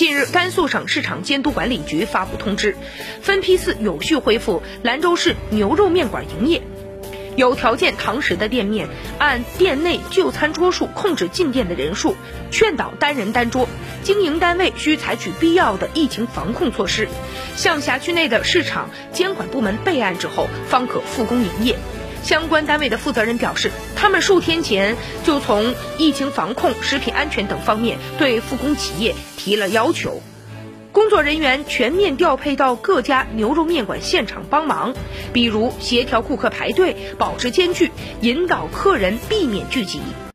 近日，甘肃省市场监督管理局发布通知，分批次有序恢复兰州市牛肉面馆营业。有条件堂食的店面，按店内就餐桌数控制进店的人数，劝导单人单桌。经营单位需采取必要的疫情防控措施，向辖区内的市场监管部门备案之后，方可复工营业。相关单位的负责人表示，他们数天前就从疫情防控、食品安全等方面对复工企业提了要求。工作人员全面调配到各家牛肉面馆现场帮忙，比如协调顾客排队、保持间距、引导客人避免聚集。